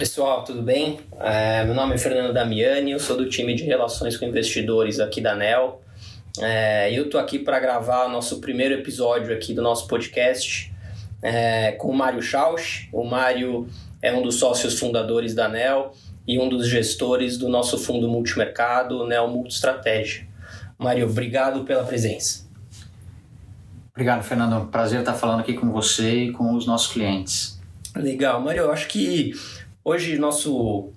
Pessoal, tudo bem? É, meu nome é Fernando Damiani, eu sou do time de Relações com Investidores aqui da NEL. É, eu estou aqui para gravar nosso primeiro episódio aqui do nosso podcast é, com o Mário Schausch. O Mário é um dos sócios fundadores da NEL e um dos gestores do nosso fundo multimercado, NEL Multistratégia. Mário, obrigado pela presença. Obrigado, Fernando. Prazer estar falando aqui com você e com os nossos clientes. Legal, Mário. Eu acho que hoje nosso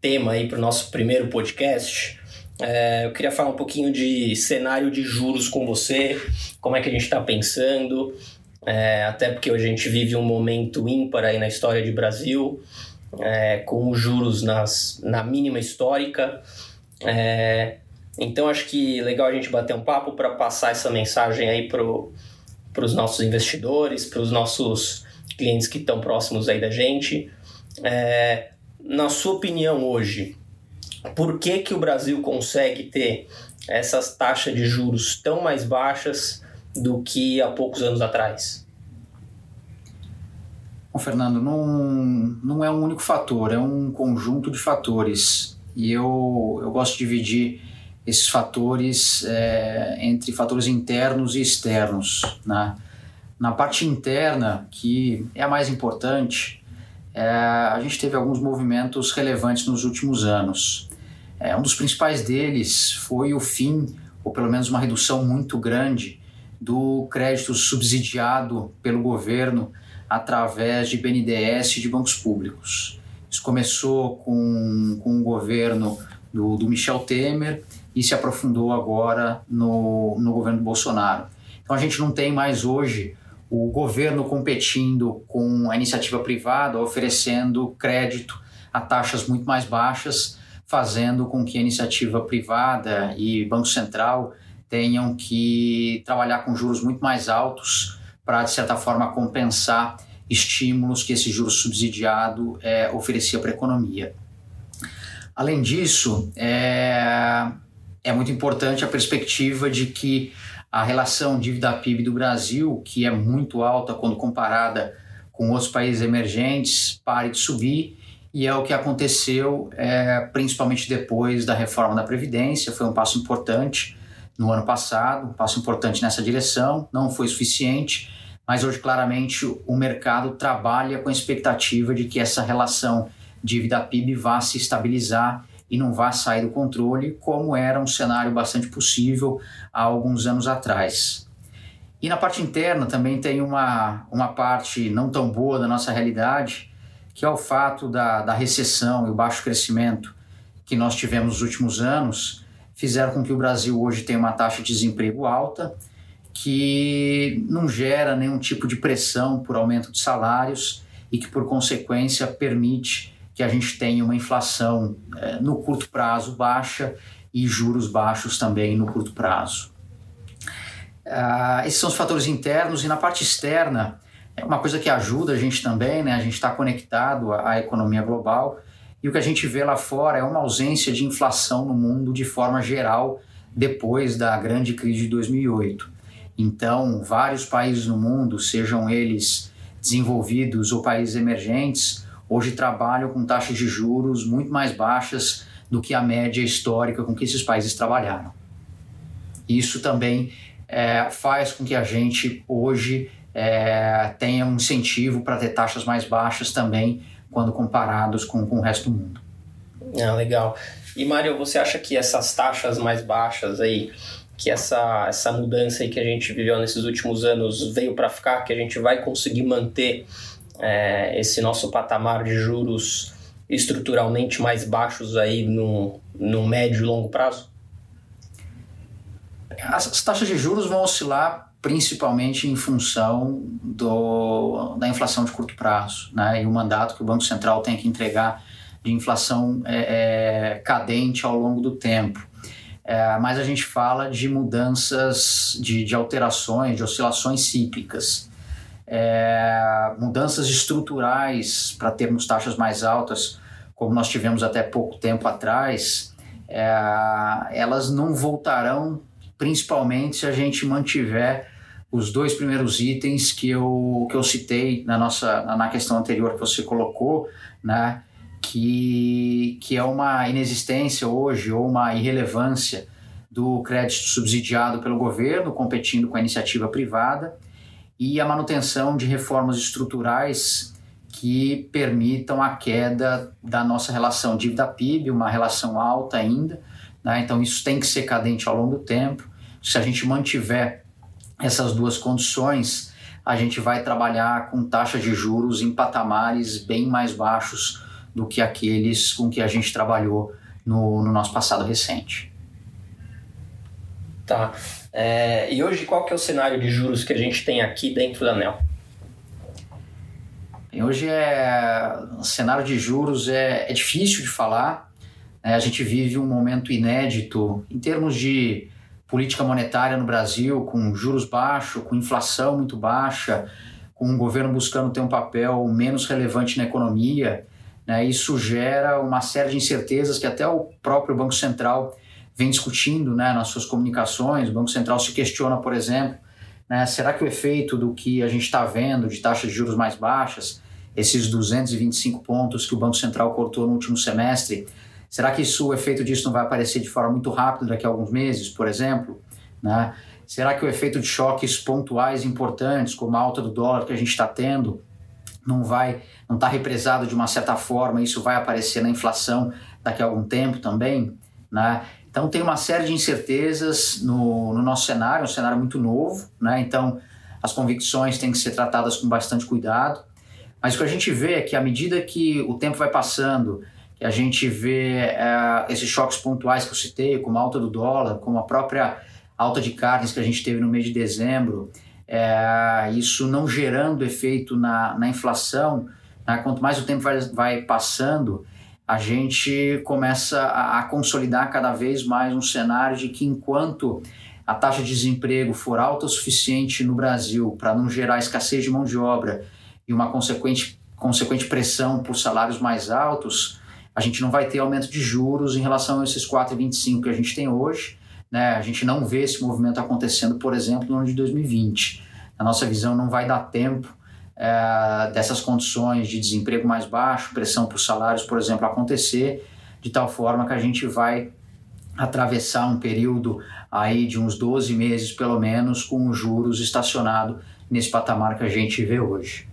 tema aí para o nosso primeiro podcast, é, eu queria falar um pouquinho de cenário de juros com você, como é que a gente está pensando, é, até porque hoje a gente vive um momento ímpar aí na história de Brasil, é, com os juros nas, na mínima histórica. É, então acho que legal a gente bater um papo para passar essa mensagem aí para os nossos investidores, para os nossos clientes que estão próximos aí da gente. É, na sua opinião hoje, por que, que o Brasil consegue ter essas taxas de juros tão mais baixas do que há poucos anos atrás? Bom, Fernando, não, não é um único fator, é um conjunto de fatores. E eu, eu gosto de dividir esses fatores é, entre fatores internos e externos. Né? Na parte interna, que é a mais importante, é, a gente teve alguns movimentos relevantes nos últimos anos. É, um dos principais deles foi o fim, ou pelo menos uma redução muito grande, do crédito subsidiado pelo governo através de BNDES e de bancos públicos. Isso começou com, com o governo do, do Michel Temer e se aprofundou agora no, no governo Bolsonaro. Então a gente não tem mais hoje o governo competindo com a iniciativa privada, oferecendo crédito a taxas muito mais baixas, fazendo com que a iniciativa privada e Banco Central tenham que trabalhar com juros muito mais altos para, de certa forma, compensar estímulos que esse juro subsidiado é, oferecia para a economia. Além disso, é, é muito importante a perspectiva de que a relação dívida-PIB do Brasil, que é muito alta quando comparada com outros países emergentes, pare de subir, e é o que aconteceu é, principalmente depois da reforma da Previdência, foi um passo importante no ano passado, um passo importante nessa direção, não foi suficiente, mas hoje claramente o mercado trabalha com a expectativa de que essa relação dívida-PIB vá se estabilizar e não vá sair do controle, como era um cenário bastante possível há alguns anos atrás. E na parte interna também tem uma, uma parte não tão boa da nossa realidade, que é o fato da, da recessão e o baixo crescimento que nós tivemos nos últimos anos, fizeram com que o Brasil hoje tenha uma taxa de desemprego alta, que não gera nenhum tipo de pressão por aumento de salários e que, por consequência, permite que a gente tenha uma inflação é, no curto prazo baixa e juros baixos também no curto prazo. Ah, esses são os fatores internos e na parte externa, é uma coisa que ajuda a gente também, né? a gente está conectado à, economia global e o que a gente vê lá fora é uma ausência de inflação no mundo de forma geral depois da grande crise de 2008. Então, vários países no mundo, sejam eles desenvolvidos ou países emergentes, hoje trabalham com taxas de juros muito mais baixas do que a média histórica com que esses países trabalharam. Isso também é, faz com que a gente hoje é, tenha um incentivo para ter taxas mais baixas também quando comparados com, com o resto do mundo. Ah, legal. E Mário, você acha que essas taxas mais baixas aí, que essa, essa mudança aí que a gente viveu nesses últimos anos veio para ficar, que a gente vai conseguir manter é, esse nosso patamar de juros estruturalmente mais baixos aí no, no médio e longo prazo? As taxas de juros vão oscilar principalmente em função do, da inflação de curto prazo né, e o mandato que o Banco Central tem que entregar de inflação é, é, cadente ao longo do tempo. É, mas a gente fala de mudanças, de, de alterações, de oscilações cíclicas é, mudanças estruturais para termos taxas mais altas, como nós tivemos até pouco tempo atrás, é, elas não voltarão, principalmente se a gente mantiver os dois primeiros itens que eu, que eu citei na nossa na questão anterior que você colocou, né? que, que é uma inexistência hoje ou uma irrelevância do crédito subsidiado pelo governo, competindo com a iniciativa privada, e a manutenção de reformas estruturais que permitam a queda da nossa relação dívida-PIB, uma relação alta ainda. Né? Então, isso tem que ser cadente ao longo do tempo. Se a gente mantiver essas duas condições, a gente vai trabalhar com taxa de juros em patamares bem mais baixos do que aqueles com que a gente trabalhou no, no nosso passado recente. Tá. É, e hoje qual que é o cenário de juros que a gente tem aqui dentro da ANEL? Hoje é o cenário de juros é, é difícil de falar. Né? A gente vive um momento inédito em termos de política monetária no Brasil, com juros baixos, com inflação muito baixa, com o governo buscando ter um papel menos relevante na economia. Né? Isso gera uma série de incertezas que até o próprio Banco Central vem discutindo né, nas suas comunicações. O Banco Central se questiona, por exemplo, né, será que o efeito do que a gente está vendo de taxas de juros mais baixas, esses 225 pontos que o Banco Central cortou no último semestre, será que isso, o efeito disso não vai aparecer de forma muito rápida daqui a alguns meses, por exemplo? Né? Será que o efeito de choques pontuais importantes, como a alta do dólar que a gente está tendo, não vai, não está represado de uma certa forma, isso vai aparecer na inflação daqui a algum tempo também, né? Então tem uma série de incertezas no, no nosso cenário, um cenário muito novo, né? Então as convicções têm que ser tratadas com bastante cuidado. Mas o que a gente vê é que à medida que o tempo vai passando, que a gente vê é, esses choques pontuais que eu citei, como a alta do dólar, como a própria alta de carnes que a gente teve no mês de dezembro, é, isso não gerando efeito na, na inflação, né? quanto mais o tempo vai, vai passando, a gente começa a, a, consolidar cada vez mais um cenário de que enquanto a taxa de desemprego for alta o suficiente no Brasil para não gerar escassez de mão de obra e uma consequente, consequente pressão por salários mais altos, a gente não vai ter aumento de juros em relação a esses 4,25 que a gente tem hoje. Né? A gente não vê esse movimento acontecendo, por exemplo, no ano de 2020. Na nossa visão, não vai dar tempo é, dessas condições de desemprego mais baixo, pressão por salários, por exemplo, acontecer, de tal forma que a gente vai atravessar um período aí de uns 12 meses, pelo menos, com os juros estacionado nesse patamar que a gente vê hoje.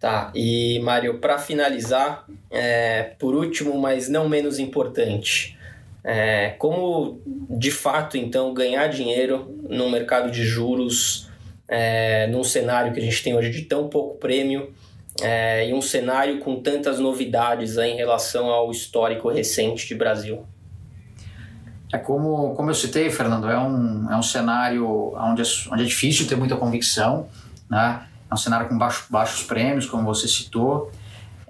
Tá, e Mário, para finalizar, é, por último, mas não menos importante, é, como de fato então ganhar dinheiro no mercado de juros é, num cenário que a gente tem hoje de tão pouco prêmio é, e um cenário com tantas novidades em relação ao histórico recente de Brasil? É como, como eu citei, Fernando, é um, é um cenário onde é, onde é difícil ter muita convicção, né? é um cenário com baixo, baixos prêmios, como você citou.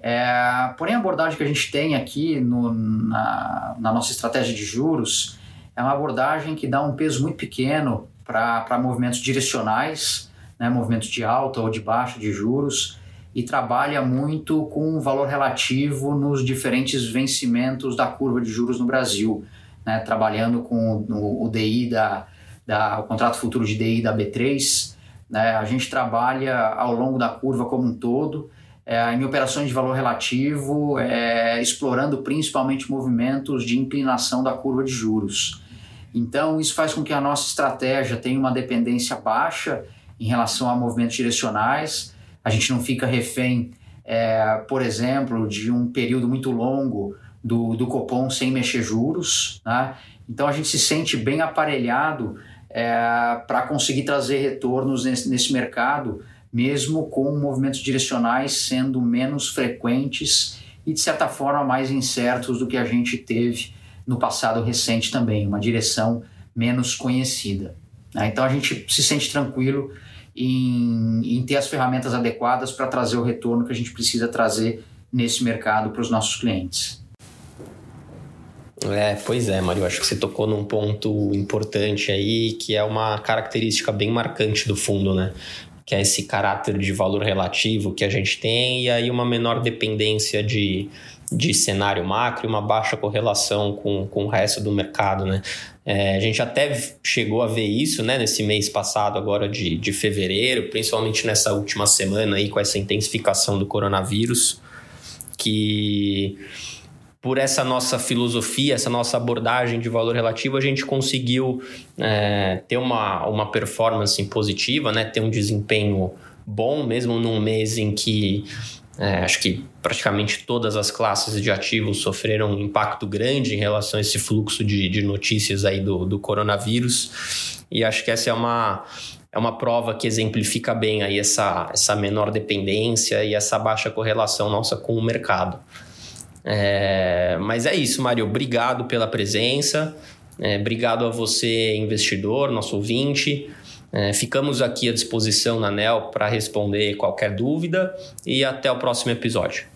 É, porém, a abordagem que a gente tem aqui no, na, na nossa estratégia de juros é uma abordagem que dá um peso muito pequeno para movimentos direcionais, né, movimentos de alta ou de baixa de juros, e trabalha muito com o valor relativo nos diferentes vencimentos da curva de juros no Brasil, né, trabalhando com o, o DI da, da, o contrato futuro de DI da B3. Né, a gente trabalha ao longo da curva como um todo, é, em operações de valor relativo, é, explorando principalmente movimentos de inclinação da curva de juros. Então, isso faz com que a nossa estratégia tenha uma dependência baixa em relação a movimentos direcionais. A gente não fica refém, é, por exemplo, de um período muito longo do, do Copom sem mexer juros. Né? Então, a gente se sente bem aparelhado é, para conseguir trazer retornos nesse, nesse mercado, mesmo com movimentos direcionais sendo menos frequentes e, de certa forma, mais incertos do que a gente teve no passado recente também, uma direção menos conhecida. Né? Então a gente se sente tranquilo em, em ter as ferramentas adequadas para trazer o retorno que a gente precisa trazer nesse mercado para os nossos clientes. É, pois é, Mário, acho que você tocou num ponto importante aí, que é uma característica bem marcante do fundo, né? Que é esse caráter de valor relativo que a gente tem e aí uma menor dependência de de cenário macro e uma baixa correlação com, com o resto do mercado, né? É, a gente até chegou a ver isso, né, nesse mês passado agora de, de fevereiro, principalmente nessa última semana aí com essa intensificação do coronavírus. que por essa nossa filosofia, essa nossa abordagem de valor relativo, a gente conseguiu é, ter uma, uma performance positiva, né? ter um desempenho bom, mesmo num mês em que é, acho que praticamente todas as classes de ativos sofreram um impacto grande em relação a esse fluxo de, de notícias aí do, do coronavírus. E acho que essa é uma, é uma prova que exemplifica bem aí essa, essa menor dependência e essa baixa correlação nossa com o mercado. É, mas é isso, Mário. Obrigado pela presença. É, obrigado a você, investidor, nosso ouvinte. É, ficamos aqui à disposição na NEL para responder qualquer dúvida e até o próximo episódio.